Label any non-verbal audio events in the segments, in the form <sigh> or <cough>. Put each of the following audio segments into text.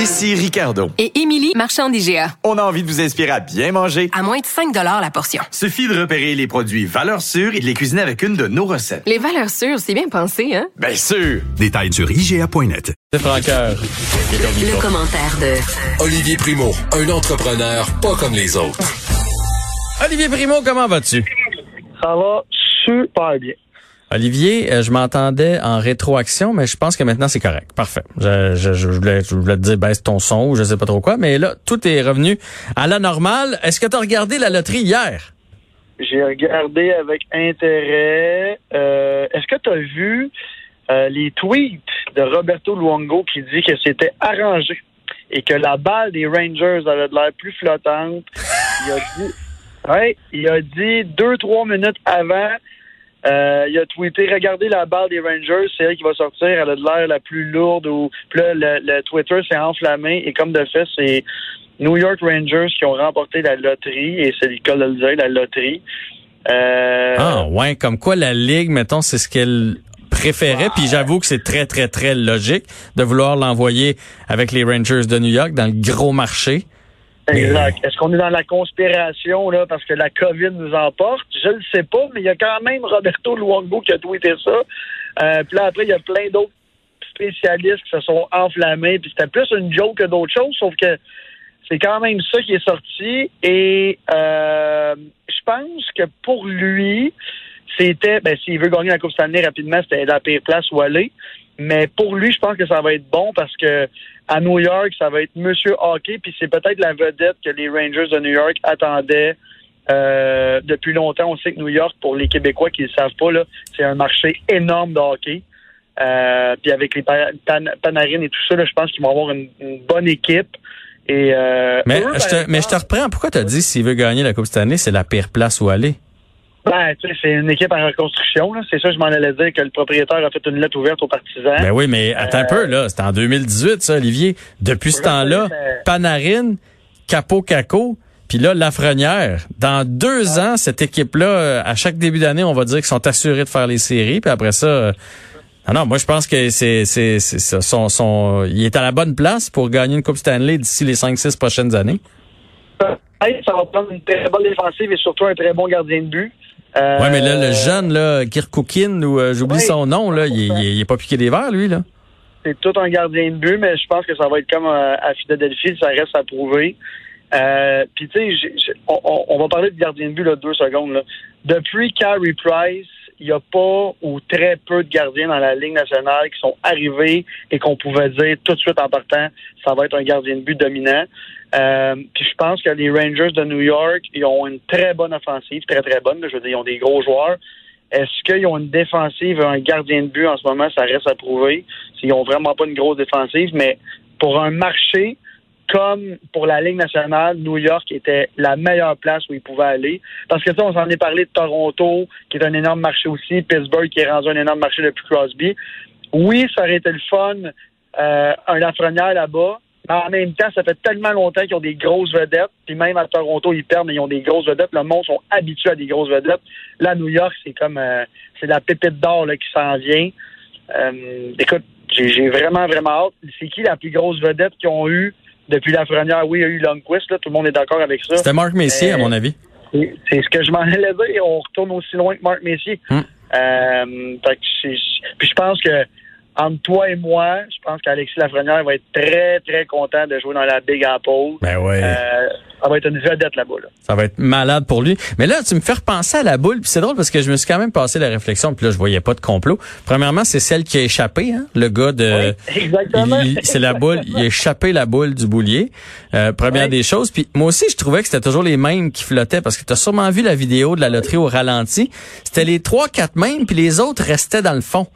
Ici Ricardo. Et Émilie, marchand d'IGA. On a envie de vous inspirer à bien manger. À moins de 5 la portion. Suffit de repérer les produits valeurs sûres et de les cuisiner avec une de nos recettes. Les valeurs sûres, c'est bien pensé, hein? Bien sûr! Détails sur IGA.net. Le commentaire de Olivier Primo, un entrepreneur pas comme les autres. Olivier Primo, comment vas-tu? Ça va super bien. Olivier, euh, je m'entendais en rétroaction, mais je pense que maintenant c'est correct. Parfait. Je, je, je, voulais, je voulais te dire baisse ton son ou je sais pas trop quoi, mais là, tout est revenu à la normale. Est-ce que tu as regardé la loterie hier? J'ai regardé avec intérêt. Euh, Est-ce que tu as vu euh, les tweets de Roberto Luongo qui dit que c'était arrangé et que la balle des Rangers avait de l'air plus flottante? Il a dit, <laughs> ouais, il a dit deux, trois minutes avant euh, il a tweeté Regardez la balle des Rangers, c'est elle qui va sortir, elle a de l'air la plus lourde ou puis là, le, le Twitter s'est enflammé et comme de fait, c'est New York Rangers qui ont remporté la loterie et c'est le cas de le dire, la loterie. Euh, Ah ouais, comme quoi la ligue, mettons, c'est ce qu'elle préférait, puis j'avoue que c'est très très très logique de vouloir l'envoyer avec les Rangers de New York dans le gros marché. Exact. Est-ce qu'on est dans la conspiration là parce que la COVID nous emporte? Je ne sais pas, mais il y a quand même Roberto Luongo qui a tweeté ça. Euh, puis là, après, il y a plein d'autres spécialistes qui se sont enflammés. Puis c'était plus une joke que d'autres choses, sauf que c'est quand même ça qui est sorti. Et euh, je pense que pour lui, c'était, ben, s'il veut gagner la Coupe Stanley rapidement, c'était la pire place où aller. Mais pour lui, je pense que ça va être bon parce que à New York, ça va être Monsieur Hockey, puis c'est peut-être la vedette que les Rangers de New York attendaient euh, depuis longtemps. On sait que New York, pour les Québécois qui ne le savent pas, là, c'est un marché énorme de hockey. Euh, puis avec les pan pan Panarin et tout ça, là, je pense qu'ils vont avoir une, une bonne équipe. Et, euh, Mais, eux, je te, ben, mais je te reprends. Pourquoi tu as dit s'il veut gagner la Coupe cette année, c'est la pire place où aller? Ben, tu sais, c'est une équipe en reconstruction. là. C'est ça, je m'en allais dire que le propriétaire a fait une lettre ouverte aux partisans. Ben oui, mais attends un peu, là. C'était en 2018, ça, Olivier. Depuis ce temps-là, mais- Panarin, Capo Caco, puis là, Lafrenière. Dans deux ans, cette équipe-là, euh, à chaque début d'année, on va dire qu'ils sont assurés de faire les séries, puis après ça... euh, non, non, moi, je pense que c'est, ça. Son, son, il est à la bonne place pour gagner une Coupe Stanley d'ici les 5-6 prochaines années. Ça va prendre une très bonne défensive et surtout un très bon gardien de but. Euh, Ouais, mais là, le jeune, là, Kirkoukin, ou euh, j'oublie oui. son nom, là, il, est- il, il est pas piqué des verres, lui, là. C'est tout un gardien de but, mais je pense que ça va être comme euh, à Philadelphie, ça reste à prouver. Euh, Puis tu sais, on- on va parler de gardien de but là, deux secondes. Là. Depuis Carey Price, il n'y a pas ou très peu de gardiens dans la Ligue nationale qui sont arrivés et qu'on pouvait dire tout de suite en partant, ça va être un gardien de but dominant. Euh, Puis je pense que les Rangers de New York, ils ont une très bonne offensive, très très bonne. je veux dire, ils ont des gros joueurs. Est-ce qu'ils ont une défensive, un gardien de but en ce moment, ça reste à prouver. Ils ont vraiment pas une grosse défensive, mais pour un marché comme pour la Ligue nationale, New York était la meilleure place où ils pouvaient aller. Parce que ça, on s'en est parlé de Toronto, qui est un énorme marché aussi, Pittsburgh, qui est rendu un énorme marché depuis Crosby. Oui, ça aurait été le fun, euh, un Lafrenière là-bas, mais en même temps, ça fait tellement longtemps qu'ils ont des grosses vedettes, puis même à Toronto, ils perdent, mais ils ont des grosses vedettes. Le monde sont habitués à des grosses vedettes. Là, New York, c'est comme euh, c'est la pépite d'or là, qui s'en vient. Euh, écoute, j'ai j'ai vraiment, vraiment hâte. C'est qui la plus grosse vedette qu'ils ont eu depuis la première? Oui, il y a eu Lundqvist, là, tout le monde est d'accord avec ça. C'était Marc Messier, Euh, à mon avis. C'est ce que je m'en <laughs> allais dire. On retourne aussi loin que Marc Messier. Hmm. Euh, fait que c'est- puis je pense que entre toi et moi, je pense qu'Alexis Lafrenière va être très, très content de jouer dans la Big Apple. Ben ouais. Euh, ça va être une vedette là-bas. Là. Ça va être malade pour lui. Mais là, tu me fais repenser à la boule, puis c'est drôle parce que je me suis quand même passé la réflexion, puis là, je voyais pas de complot. Premièrement, c'est celle qui a échappé, hein, le gars de... Oui, exactement. C'est la boule, il a échappé la boule du boulier. Euh, première Oui. des choses. Puis moi aussi, je trouvais que c'était toujours les mêmes qui flottaient, parce que tu as sûrement vu la vidéo de la loterie au ralenti. C'était les trois, quatre mêmes, puis les autres restaient dans le fond.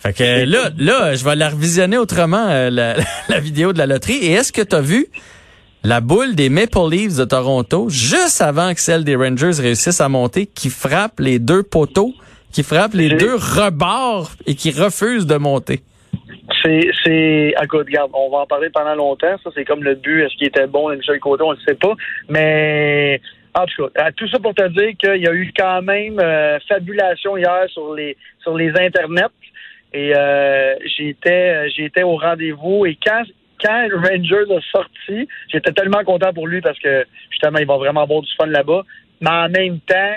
Fait que là, là, je vais la revisionner autrement, euh, la, <laughs> la vidéo de la loterie. Et est-ce que tu as vu la boule des Maple Leafs de Toronto, juste avant que celle des Rangers réussisse à monter, qui frappe les deux poteaux, qui frappe les deux rebords et qui refuse de monter? C'est, c'est, écoute, regarde, on va en parler pendant longtemps. Ça, c'est comme le but. Est-ce qu'il était bon, le Michel Côté, on ne sait pas. Mais, en tout cas, euh, tout ça pour te dire qu'il y a eu quand même euh, fabulation hier sur les, sur les internets. Et euh, j'étais, j'étais au rendez-vous. Et quand, quand Rangers a sorti, j'étais tellement content pour lui parce que justement, il va vraiment avoir du fun là-bas. Mais en même temps,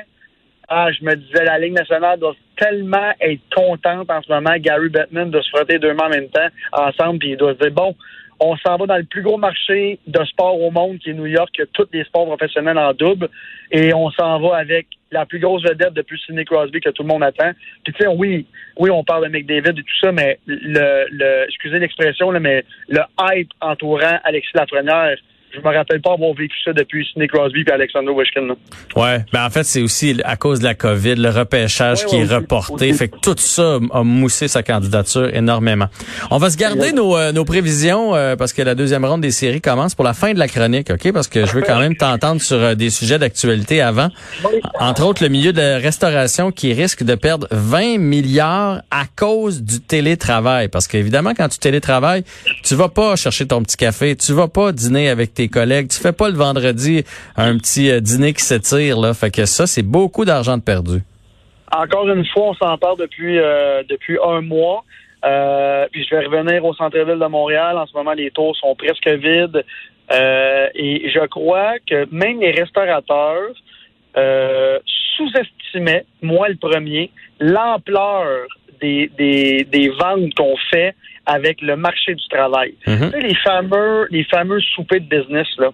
ah, je me disais, la Ligue nationale doit tellement être contente en ce moment, Gary Bettman, de se frotter deux mains en même temps, ensemble, puis il doit se dire, bon, on s'en va dans le plus gros marché de sport au monde, qui est New York, qui a tous les sports professionnels en double, et on s'en va avec la plus grosse vedette depuis Sidney Crosby que tout le monde attend. Puis tu sais, oui, oui, on parle de McDavid et tout ça, mais le, le excusez l'expression, mais le hype entourant Alexis Lafrenière, je me rappelle pas avoir vécu ça depuis Sidney Crosby et Alexander Ovechkin. Là. Ouais, ben en fait c'est aussi à cause de la COVID, le repêchage qui est reporté, fait que tout ça a moussé sa candidature énormément. On va se garder nos, euh, nos prévisions euh, parce que la deuxième ronde des séries commence pour la fin de la chronique, ok? Parce que je veux quand même t'entendre sur euh, des sujets d'actualité avant, entre autres le milieu de la restauration qui risque de perdre 20 milliards à cause du télétravail, parce qu'évidemment quand tu télétravailles, tu vas pas chercher ton petit café, tu vas pas dîner avec tes collègues. Tu fais pas le vendredi un petit euh, dîner qui s'étire là. Fait que ça, c'est beaucoup d'argent de perdu. Encore une fois, on s'en parle depuis euh, depuis un mois. Euh, puis je vais revenir au centre-ville de Montréal. En ce moment, les tours sont presque vides. et je crois que même les restaurateurs sous-estimaient, moi le premier, l'ampleur des, des, des ventes qu'on fait avec le marché du travail. Mhm. Tu sais, les fameux, les fameux soupers de business, là.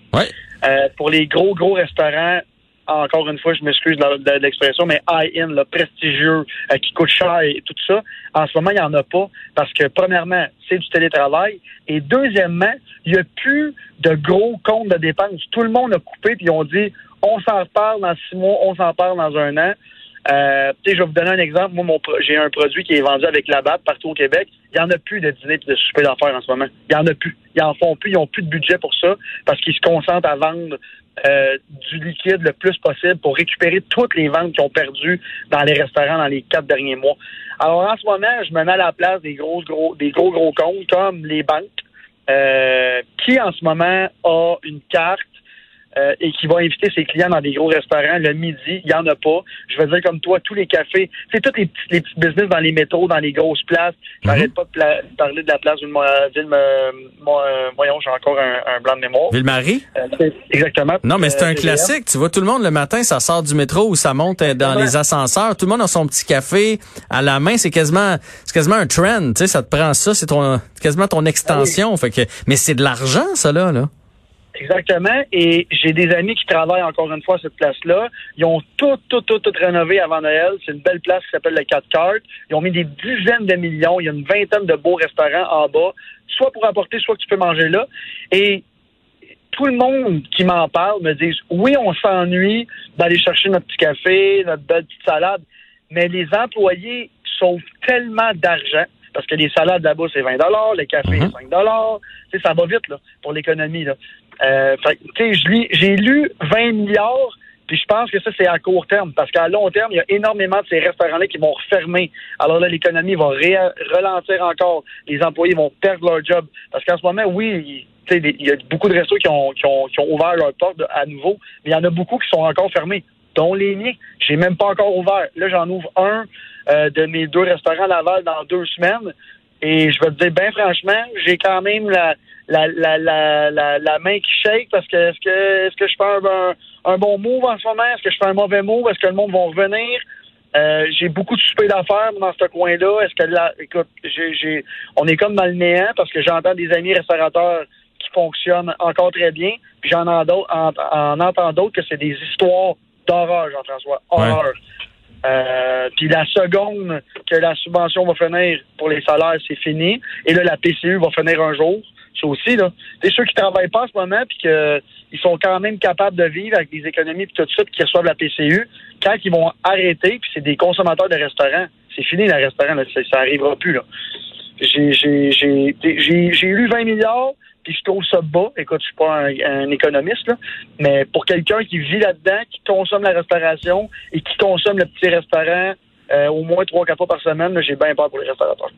Euh, pour les gros, gros restaurants, encore une fois, je m'excuse de l'expression, mais high-end, prestigieux, euh, qui coûte cher et tout ça, en ce moment, il n'y en a pas parce que, premièrement, c'est du télétravail et deuxièmement, il n'y a plus de gros comptes de dépenses. Tout le monde a coupé puis ils ont dit, on s'en parle dans six mois, on s'en parle dans un an. Euh, je vais vous donner un exemple. Moi, j'ai un produit qui est vendu avec la BAP partout au Québec. Il n'y en a plus de dîner et de souper d'affaires en ce moment. Il n'y en a plus. Ils en font plus. Ils n'ont plus de budget pour ça parce qu'ils se concentrent à vendre euh, du liquide le plus possible pour récupérer toutes les ventes qu'ils ont perdues dans les restaurants dans les quatre derniers mois. Alors, en ce moment, je me mets à la place des gros, gros, des gros, gros comptes comme les banques, euh, qui en ce moment a une carte euh, et qui va inviter ses clients dans des gros restaurants le midi, il n'y en a pas. Je veux dire comme toi, tous les cafés, c'est tous les petits, les petits business dans les métros, dans les grosses places. J'arrête mhm. pas de parler de la place d'une ville, euh, voyons, j'ai encore un, blanc de mémoire. Ville-Marie? Euh, exactement. Non, mais c'est un classique. Tu vois, tout le monde le matin, ça sort du métro ou ça monte dans les ascenseurs. Tout le monde a son petit café à la main. C'est quasiment, c'est quasiment un trend. Tu sais, ça te prend ça, c'est ton, quasiment ton extension. Fait que, mais c'est de l'argent, ça là, là. Exactement. Et j'ai des amis qui travaillent encore une fois à cette place-là. Ils ont tout, tout, tout, tout rénové avant Noël. C'est une belle place qui s'appelle le 4 Cartes. Ils ont mis des dizaines de millions. Il y a une vingtaine de beaux restaurants en bas, soit pour apporter, soit que tu peux manger là. Et tout le monde qui m'en parle me dit oui, on s'ennuie d'aller chercher notre petit café, notre belle petite salade, mais les employés sauvent tellement d'argent parce que les salades là-bas, c'est 20 le café, mm 5 Ça va vite là, pour l'économie. Là. Euh, j'ai lu 20 milliards, puis je pense que ça, c'est à court terme, parce qu'à long terme, il y a énormément de ces restaurants-là qui vont refermer. Alors là, l'économie va ralentir encore. Les employés vont perdre leur job. Parce qu'en ce moment, oui, il y a beaucoup de restos qui ont, qui ont, qui ont ouvert leurs portes à nouveau, mais il y en a beaucoup qui sont encore fermés, dont les miens. J'ai même pas encore ouvert. Là, j'en ouvre un euh, de mes deux restaurants à Laval dans deux semaines. Et je vais te dire, bien franchement, j'ai quand même la, la, la, la, la, main qui shake parce que est-ce que est-ce que je fais un, un, bon move en ce moment? Est-ce que je fais un mauvais move? Est-ce que le monde va revenir? Euh, j'ai beaucoup de soupers d'affaires dans ce coin-là. Est-ce que là, écoute, j'ai, j'ai, on est comme dans le néant parce que j'entends des amis restaurateurs qui fonctionnent encore très bien, puis j'en en, en, entends d'autres que c'est des histoires d'horreur, Jean-François. Horreur. Euh, puis la seconde que la subvention va finir pour les salaires, c'est fini. Et là, la PCU va finir un jour. Ça aussi, là. C'est ceux qui travaillent pas en ce moment puis qu'ils sont quand même capables de vivre avec des économies puis tout ça, puis qui reçoivent la PCU, quand ils vont arrêter, puis c'est des consommateurs de restaurants, c'est fini le restaurant, là, ça, ça arrivera plus, là. J'ai, lu 20 milliards, puis je trouve ça bas. Écoute, je suis pas un, économiste, là, mais pour quelqu'un qui vit là-dedans, qui consomme la restauration et qui consomme le petit restaurant euh, au moins trois, quatre fois par semaine, j'ai bien peur pour les restaurateurs.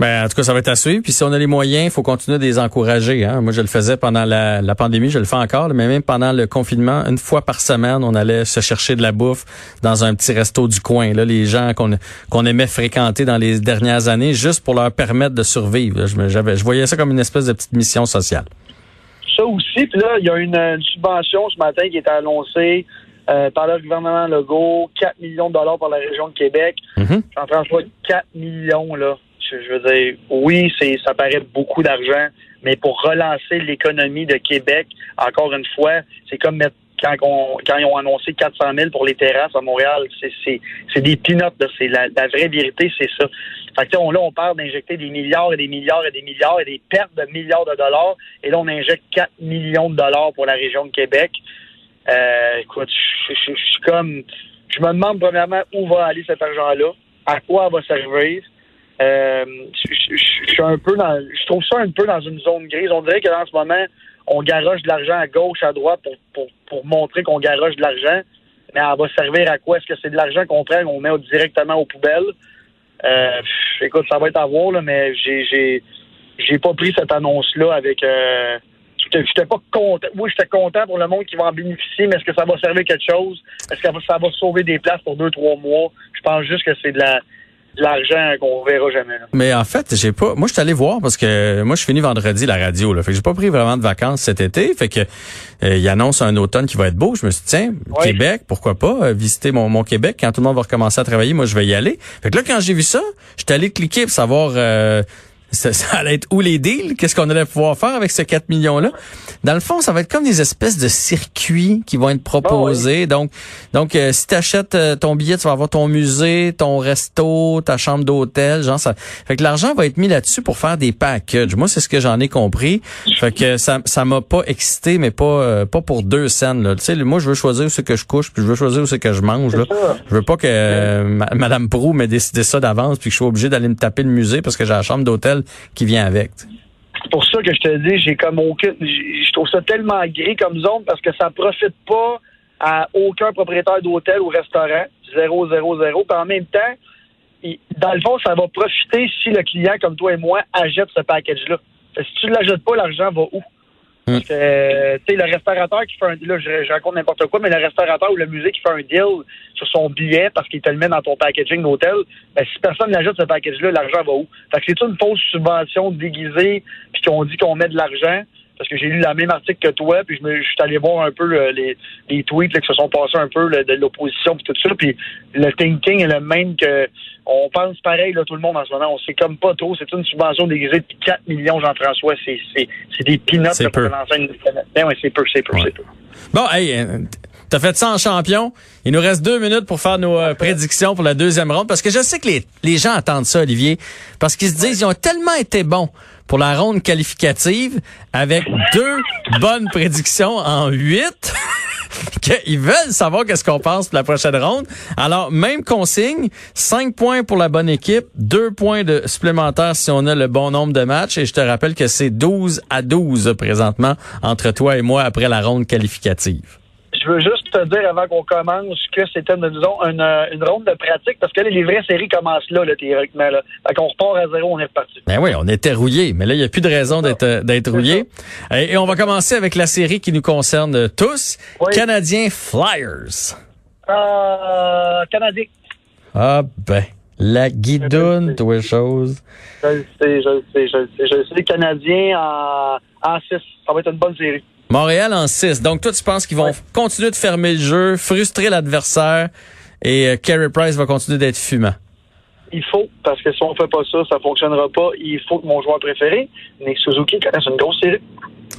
Ben, en tout cas, ça va être à suivre. Puis si on a les moyens, il faut continuer de les encourager. Hein. Moi, je le faisais pendant la, la, pandémie, je le fais encore, mais même pendant le confinement, une fois par semaine, on allait se chercher de la bouffe dans un petit resto du coin. Là, les gens qu'on qu'on aimait fréquenter dans les dernières années, juste pour leur permettre de survivre. Je, je voyais ça comme une espèce de petite mission sociale. Ça aussi, puis là, il y a une, subvention ce matin qui est annoncée euh, par le gouvernement Legault, 4 millions de dollars pour la région de Québec. Mm-hmm. Jean-François, 4 millions, là je veux dire, oui, c'est ça paraît beaucoup d'argent, mais pour relancer l'économie de Québec, encore une fois, c'est comme quand, quand ils ont annoncé 400 000 pour les terrasses à Montréal, c'est des pinottes. C'est la, vraie vérité, c'est ça. Fait que, on, là, on parle d'injecter des milliards et des milliards et des milliards et des pertes de milliards de dollars. Et là, on injecte 4 millions de dollars pour la région de Québec. Euh, écoute, je suis comme... Je me demande premièrement où va aller cet argent-là, à quoi va servir. Euh, je, suis un peu je trouve ça un peu dans une zone grise. On dirait que dans ce moment, on garoche de l'argent à gauche, à droite pour, pour, pour montrer qu'on garoche de l'argent. Mais elle va servir à quoi? Est-ce que c'est de l'argent qu'on prend, qu'on met directement aux poubelles? Euh, écoute, ça va être à voir, là, mais j'ai, j'ai, j'ai pas pris cette annonce-là avec. Euh, j'étais pas content. Oui, j'étais content pour le monde qui va en bénéficier, mais est-ce que ça va servir quelque chose? Est-ce que ça va sauver des places pour deux, trois mois? Je pense juste que c'est de la l'argent qu'on verra jamais. Mais en fait, j'ai pas. Moi, je suis allé voir parce que moi, je finis vendredi la radio. Là, fait que j'ai pas pris vraiment de vacances cet été. Fait que euh, il annonce un automne qui va être beau. Je me suis dit tiens, Québec, pourquoi pas euh, visiter mon, mon Québec quand tout le monde va recommencer à travailler. Moi, je vais y aller. Fait que là, quand j'ai vu ça, j'étais allé cliquer pour savoir. Euh, ça, allait être où les deals? Qu'est-ce qu'on allait pouvoir faire avec ces 4 millions-là? Dans le fond, ça va être comme des espèces de circuits qui vont être proposés. Ah donc, donc euh, si tu achètes euh, ton billet, tu vas avoir ton musée, ton resto, ta chambre d'hôtel. Genre ça. Fait que l'argent va être mis là-dessus pour faire des packages. Moi, c'est ce que j'en ai compris. Fait que ça ça m'a pas excité, mais pas euh, pas pour deux scènes. Là. Tu sais, moi, je veux choisir où c'est que je couche, puis je veux choisir où c'est que je mange. Là. Je veux pas que Madame Prou m'ait décidé ça d'avance, puis que je sois obligé d'aller me taper le musée parce que j'ai la chambre d'hôtel qui vient avec. C'est pour ça que je te dis, j'ai comme aucun. Je trouve ça tellement gris comme zone parce que ça profite pas à aucun propriétaire d'hôtel ou restaurant. 0, 0, 0. Puis en même temps, dans le fond, ça va profiter si le client, comme toi et moi, achète ce package-là. Si tu ne l'achètes pas, l'argent va où? Tu sais, le restaurateur qui fait un là, je, raconte n'importe quoi, mais le restaurateur ou le musée qui fait un deal sur son billet parce qu'il te le met dans ton packaging d'hôtel, ben, si personne n'ajoute ce package-là, l'argent va où? Fait que c'est une fausse subvention déguisée, puis qu'on dit qu'on met de l'argent, parce que j'ai lu le même article que toi, puis je, me, je suis allé voir un peu les, les, tweets là, qui se sont passés un peu de l'opposition puis tout ça, puis le thinking est le même que on pense pareil là tout le monde en ce moment, on sait comme pas trop, c'est une subvention déguisée de 4 millions Jean-François, c'est c'est c'est des peanuts c'est peu. Ben ouais, c'est peu, c'est peu, c'est peu. Bon, hey, euh, T'as fait ça en champion. Il nous reste deux minutes pour faire nos euh, prédictions pour la deuxième ronde. Parce que je sais que les, les gens attendent ça, Olivier. Parce qu'ils se disent, ils ont tellement été bons pour la ronde qualificative avec deux bonnes prédictions en huit. <laughs> qu'ils veulent savoir qu'est-ce qu'on pense pour la prochaine ronde. Alors, même consigne, cinq points pour la bonne équipe, deux points de supplémentaires si on a le bon nombre de matchs. Et je te rappelle que c'est 12 à 12 présentement entre toi et moi après la ronde qualificative je veux juste te dire avant qu'on commence que c'était, disons, une, une, ronde de pratique parce que les vraies séries commencent là, là théoriquement. Là. Fait qu'on repart à zéro, on est reparti. Ben oui, on était rouillé, mais là, il n'y a plus de raison d'être, d'être rouillé. Et, on va commencer avec la série qui nous concerne tous. Canadiens Flyers. Euh, Canadien. Ah ben, la guidoune, toi, chose. Je le sais, je le sais, je le sais. Je le sais, les Canadiens en, en 6. Ça va être une bonne série. Montréal en 6. Donc, toi, tu penses qu'ils vont continuer de fermer le jeu, frustrer l'adversaire et euh, Carey Price va continuer d'être fumant? Il faut, parce que si on fait pas ça, ça fonctionnera pas. Il faut que mon joueur préféré, Nick Suzuki, connaisse une grosse série.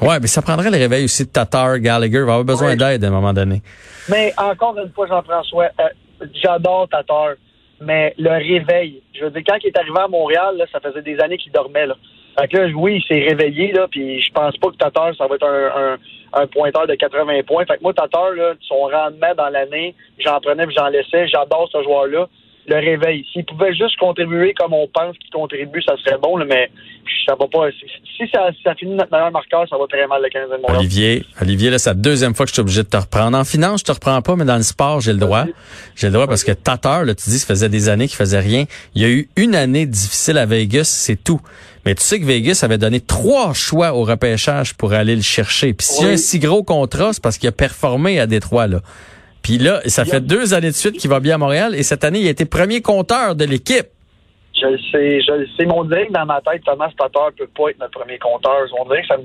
Ouais, mais ça prendrait le réveil aussi de Tatar, Gallagher. Il va avoir besoin d'aide à un moment donné. Mais encore une fois, Jean-François, euh, j'adore Tatar, mais le réveil, je veux dire, quand il est arrivé à Montréal, ça faisait des années qu'il dormait. Là. Fait que là, oui, il s'est réveillé, là, puis je pense pas que Tatar, ça va être un, un, pointeur de 80 points. Fait que moi, Tatar, là, son rendement dans l'année, j'en prenais puis j'en laissais. J'adore ce joueur-là. le réveil. S'ils pouvaient juste contribuer comme on pense qu'ils contribuent, ça serait bon, là, mais ça va pas. Si ça, ça finit notre meilleur marqueur, ça va très mal le 15 de Montréal. Olivier, Olivier, là, c'est la deuxième fois que je suis obligé de te reprendre. En finance, je te reprends pas, mais dans le sport, j'ai le droit. J'ai le droit parce que Tatar, là, tu dis, ça faisait des années qu'il faisait rien. Il y a eu une année difficile à Vegas, c'est tout. Mais tu sais que Vegas avait donné trois choix au repêchage pour aller le chercher. Puis s'il y a un si gros contrat, c'est parce qu'il a performé à Détroit, là. Puis là, ça fait deux années de suite qu'il va bien à Montréal et cette année, il a été premier compteur de l'équipe. Je le sais, je le sais. Mais on dirait que dans ma tête, Thomas Tatar peut pas être notre premier compteur. On dirait que ça me.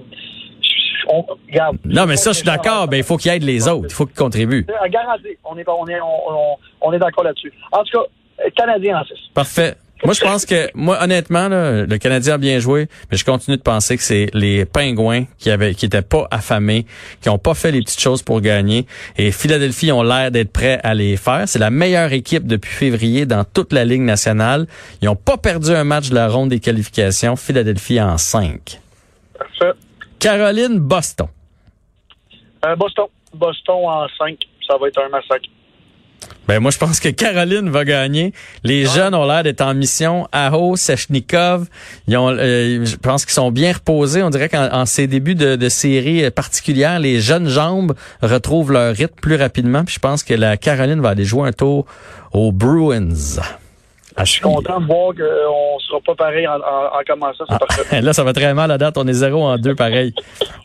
On, regarde, non, mais ça, je suis d'accord. Mais il faut qu'il aide les autres. Il faut qu'il contribue. Garanti. On est, on est, on, on est d'accord là-dessus. En tout cas, Canadien en 6. Parfait. Moi, je pense que, moi, honnêtement, le Canadien a bien joué, mais je continue de penser que c'est les Pingouins qui avaient, qui étaient pas affamés, qui ont pas fait les petites choses pour gagner. Et Philadelphie ont l'air d'être prêts à les faire. C'est la meilleure équipe depuis février dans toute la Ligue nationale. Ils ont pas perdu un match de la ronde des qualifications. Philadelphie en 5. Parfait. Caroline, Boston. Euh, Boston. Boston en 5. Ça va être un massacre. Ben moi, je pense que Caroline va gagner. Les jeunes ont l'air d'être en mission. Aho, Sechnikov, ils ont, euh, je pense qu'ils sont bien reposés. On dirait qu'en ces débuts de, de série particulière, les jeunes jambes retrouvent leur rythme plus rapidement. Puis je pense que la Caroline va aller jouer un tour aux Bruins. Ah, je suis content de voir qu'on ne sera pas pareil en, commençant. Ah, <laughs> là, ça va très mal à date. On est zéro en deux pareil.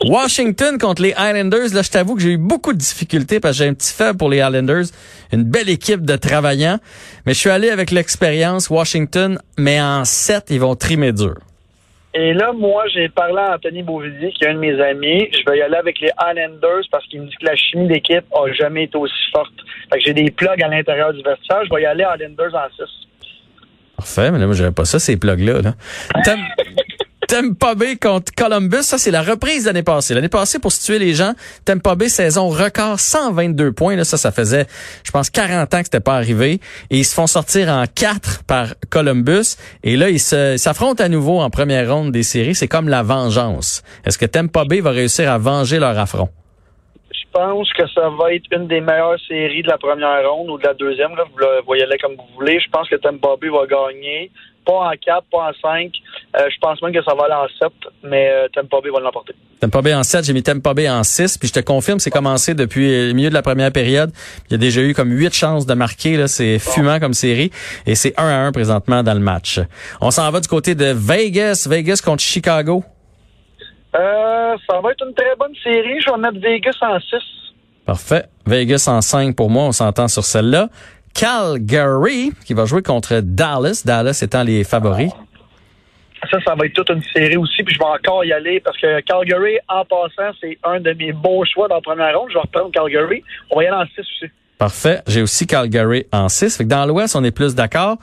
Washington contre les Islanders. Là, je t'avoue que j'ai eu beaucoup de difficultés parce que j'ai un petit faible pour les Islanders. Une belle équipe de travaillants. Mais je suis allé avec l'expérience Washington, mais en sept, ils vont trimer dur. Et là, moi, j'ai parlé à Anthony Beauvillier, qui est un de mes amis. Je vais y aller avec les Islanders parce qu'il me dit que la chimie d'équipe a jamais été aussi forte. Fait que j'ai des plugs à l'intérieur du vestiaire. Je vais y aller Islanders en 6. Parfait, mais là, moi, j'avais pas ça, ces plugs-là. Là. Tampa <laughs> Bay contre Columbus, ça c'est la reprise l'année passée. L'année passée, pour situer les gens, Tampa Bay saison record 122 points. Là, ça, ça faisait, je pense, 40 ans que c'était pas arrivé. Et ils se font sortir en 4 par Columbus. Et là, ils s'affrontent à nouveau en première ronde des séries. C'est comme la vengeance. Est-ce que Tampa Bay va réussir à venger leur affront? Je pense que ça va être une des meilleures séries de la première ronde ou de la deuxième. Là. Vous le voyez là comme vous voulez. Je pense que Tampa Bay va gagner. Pas en 4, pas en 5. Euh, je pense même que ça va aller en 7, mais euh, Tampa Bay va l'emporter. Tampa Bay en 7, j'ai mis Tampa Bay en 6. Puis je te confirme, c'est commencé depuis le milieu de la première période. Il y a déjà eu comme 8 chances de marquer. Là. C'est fumant comme série. Et c'est 1 à 1 présentement dans le match. On s'en va du côté de Vegas. Vegas contre Chicago. Euh, ça va être une très bonne série. Je vais mettre Vegas en 6. Parfait. Vegas en 5 pour moi. On s'entend sur celle-là. Calgary, qui va jouer contre Dallas. Dallas étant les favoris. Ça, ça va être toute une série aussi. Puis je vais encore y aller parce que Calgary, en passant, c'est un de mes beaux choix dans la première ronde. Je vais reprendre Calgary. On va y aller en 6 aussi. Parfait. J'ai aussi Calgary en 6. Fait que dans l'Ouest, on est plus d'accord.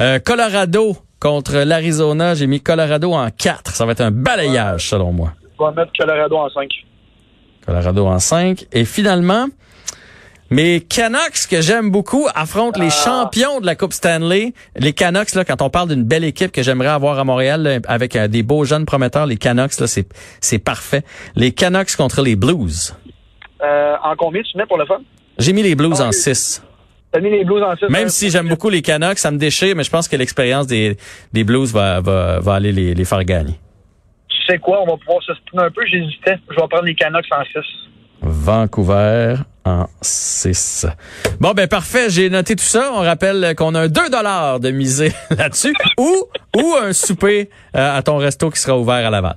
Euh, Colorado contre l'Arizona, j'ai mis Colorado en 4. Ça va être un balayage, selon moi. Je vais mettre Colorado en 5. Colorado en 5. Et finalement, mes Canucks, que j'aime beaucoup, affrontent les ah. champions de la Coupe Stanley. Les Canucks, là, quand on parle d'une belle équipe que j'aimerais avoir à Montréal, avec euh, des beaux jeunes prometteurs, les Canucks, là, c'est, c'est parfait. Les Canucks contre les Blues. Euh, en combien tu mets pour le fun? J'ai mis les Blues en 6. T'as mis les Blues en 6? Même si j'aime beaucoup les Canucks, ça me déchire, mais je pense que l'expérience des, des Blues va, va, va aller les, les faire gagner. Tu sais quoi? On va pouvoir se un peu. J'hésitais. Je vais prendre les Canucks en 6. Vancouver en 6. Bon, ben parfait, j'ai noté tout ça. On rappelle qu'on a un 2 dollars de misée <laughs> là-dessus ou, ou un souper euh, à ton resto qui sera ouvert à Laval.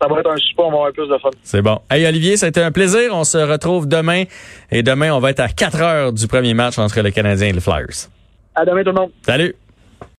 Ça va être un souper, on va avoir plus de fun. C'est bon. Hey Olivier, ça a été un plaisir. On se retrouve demain. Et demain, on va être à 4 heures du premier match entre le Canadien et les Flyers. À demain tout le monde. Salut.